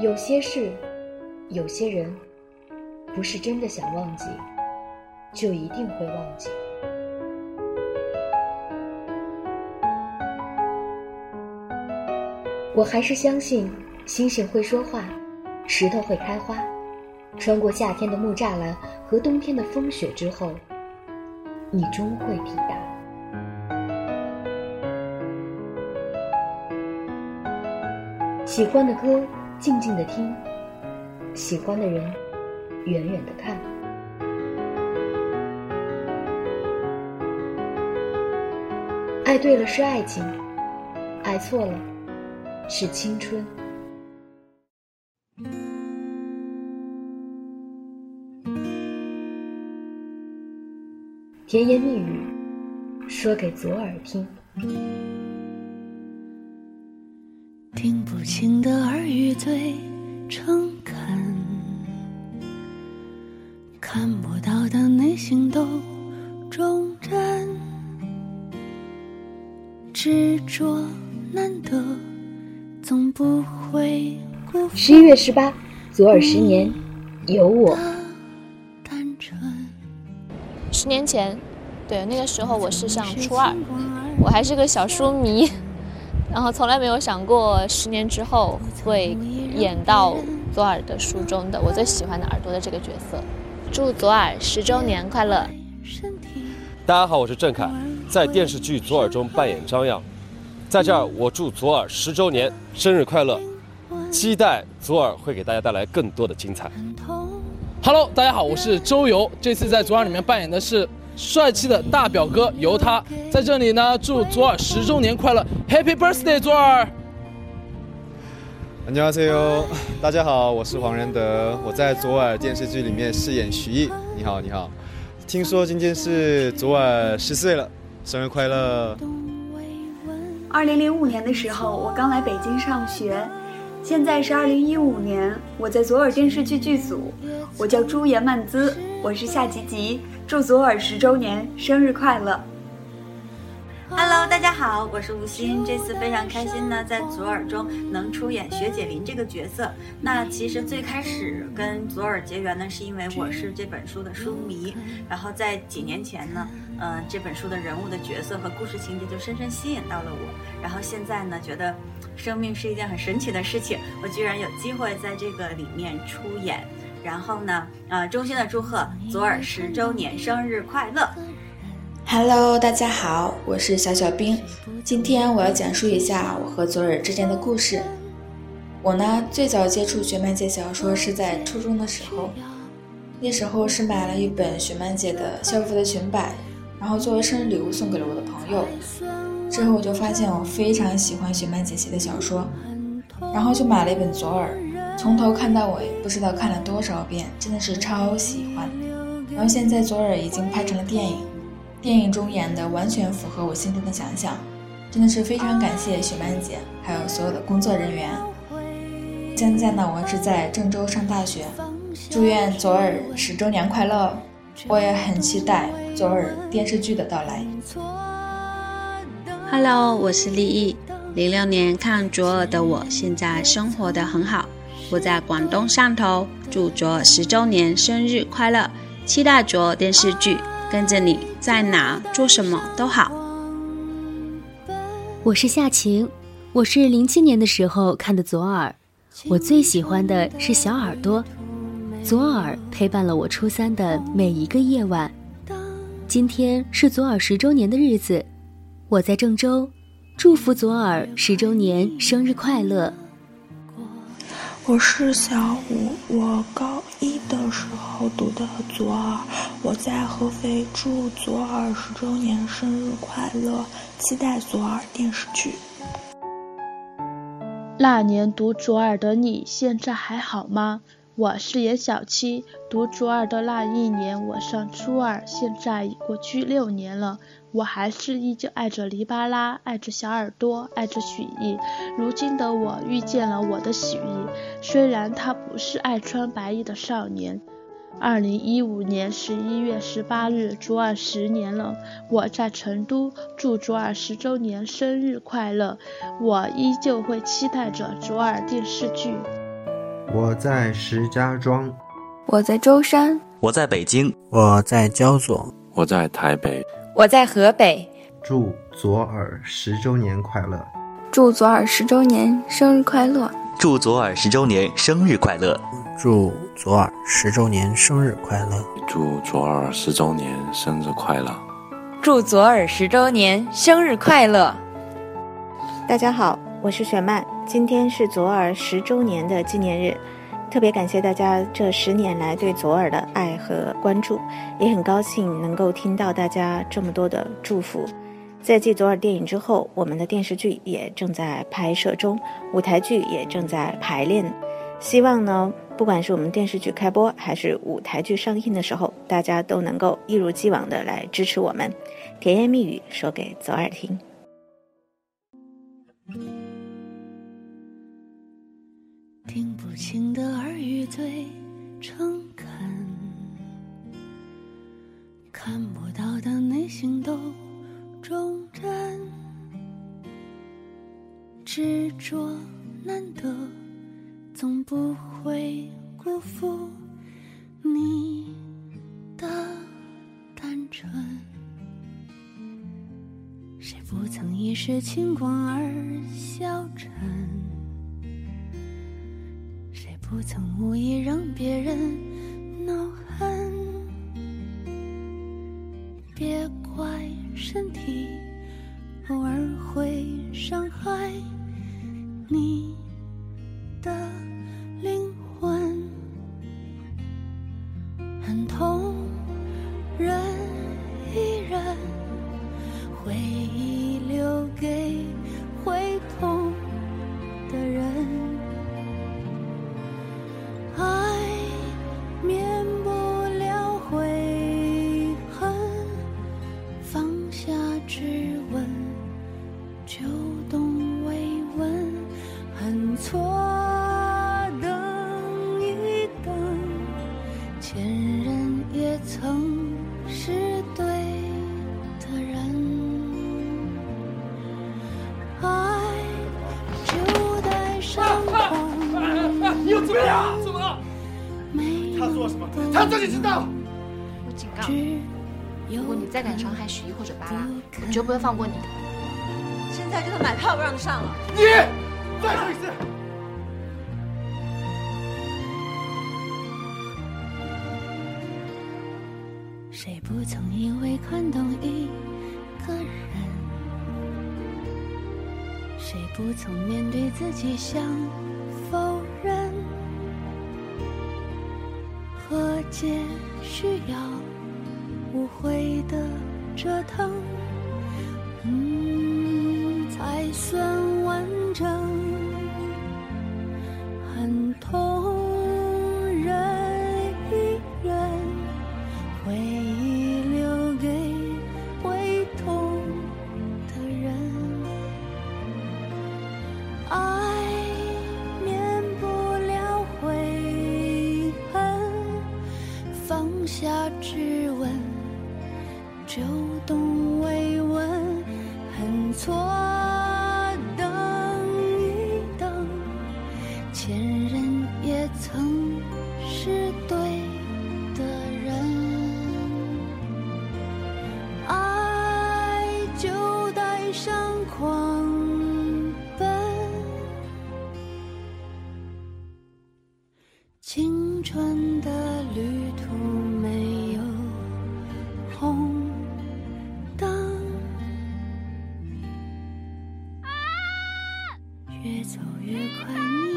有些事，有些人，不是真的想忘记，就一定会忘记。我还是相信，星星会说话，石头会开花。穿过夏天的木栅栏和冬天的风雪之后，你终会抵达。喜欢的歌，静静的听；喜欢的人，远远的看。爱对了是爱情，爱错了是青春。甜言蜜语，说给左耳听。听不清的耳语最诚恳，看不到的内心都忠贞，执着难得，总不会辜负。十一月十八，左耳十年，有我。十年前，对那个时候我是上初二，我还是个小书迷，然后从来没有想过十年之后会演到左耳的书中的我最喜欢的耳朵的这个角色。祝左耳十周年快乐！大家好，我是郑恺，在电视剧《左耳》中扮演张漾，在这儿我祝左耳十周年生日快乐，期待左耳会给大家带来更多的精彩。Hello，大家好，我是周游。这次在左耳里面扮演的是帅气的大表哥尤他。在这里呢，祝左耳十周年快乐，Happy Birthday，左耳！안녕하세 요， 大家好，我是黄仁德，我在左耳电视剧里面饰演徐艺。你好，你好。听说今天是左耳十岁了，生日快乐！二零零五年的时候，我刚来北京上学。 现在是二零一五年，我在左耳电视剧剧组，我叫朱颜曼姿，我是夏吉吉，祝左耳十周年生日快乐。Hello，大家好，我是吴昕，这次非常开心呢，在左耳中能出演学姐林这个角色。那其实最开始跟左耳结缘呢，是因为我是这本书的书迷，然后在几年前呢，嗯，这本书的人物的角色和故事情节就深深吸引到了我，然后现在呢，觉得生命是一件很神奇的事情，我居然有机会在这个里面出演，然后呢，呃，衷心的祝贺左耳十周年生日快乐。Hello，大家好，我是小小兵。今天我要讲述一下我和左耳之间的故事。我呢，最早接触雪漫姐小说是在初中的时候，那时候是买了一本雪漫姐的校服的裙摆，然后作为生日礼物送给了我的朋友。之后我就发现我非常喜欢雪漫姐写的小说，然后就买了一本左耳，从头看到尾，不知道看了多少遍，真的是超喜欢。然后现在左耳已经拍成了电影。电影中演的完全符合我心中的想象，真的是非常感谢雪曼姐，还有所有的工作人员。现在呢，我是在郑州上大学，祝愿左耳十周年快乐！我也很期待左耳电视剧的到来。Hello，我是丽艺。零六年看左耳的我，现在生活的很好。我在广东汕头，祝左十周年生日快乐！期待左耳电视剧。跟着你在哪做什么都好。我是夏晴，我是零七年的时候看的左耳，我最喜欢的是小耳朵，左耳陪伴了我初三的每一个夜晚。今天是左耳十周年的日子，我在郑州，祝福左耳十周年生日快乐。我是小五，我高一的时候读的左耳，我在合肥祝左耳十周年生日快乐，期待左耳电视剧。那年读左耳的你，现在还好吗？我是严小七，读左耳的那一年，我上初二，现在已过去六年了。我还是依旧爱着黎巴拉，爱着小耳朵，爱着许艺。如今的我遇见了我的许艺，虽然他不是爱穿白衣的少年。二零一五年十一月十八日，左耳十年了。我在成都，祝左耳十周年生日快乐！我依旧会期待着左耳电视剧。我在石家庄，我在舟山，我在北京，我在焦作，我在台北，我在河北。祝左耳十周年快乐！祝左耳十周年生日快乐！祝左耳十周年生日快乐！祝左耳十周年生日快乐！祝左耳十周年生日快乐！祝左耳十周年生日快乐！大家好，我是雪曼，今天是左耳十周年的纪念日，特别感谢大家这十年来对左耳的爱和关注，也很高兴能够听到大家这么多的祝福。在继左耳电影之后，我们的电视剧也正在拍摄中，舞台剧也正在排练。希望呢，不管是我们电视剧开播，还是舞台剧上映的时候，大家都能够一如既往的来支持我们。甜言蜜语说给左耳听。听不清的耳语最诚恳，看不到的内心都。忠贞，执着难得，总不会辜负你的单纯。谁不曾一时轻狂而消沉？不曾无意让别人恼恨？别怪。身体偶尔会伤害你的灵魂，很痛，忍做什么？他自己知道。我警告你。如果你再敢伤害许一或者巴拉，我绝不会放过你的。现在就算买票不让上了。你再说一次。谁不曾因为看懂一个人？谁不曾面对自己想界需要。无悔的折腾，嗯，才算完整。就越走越快。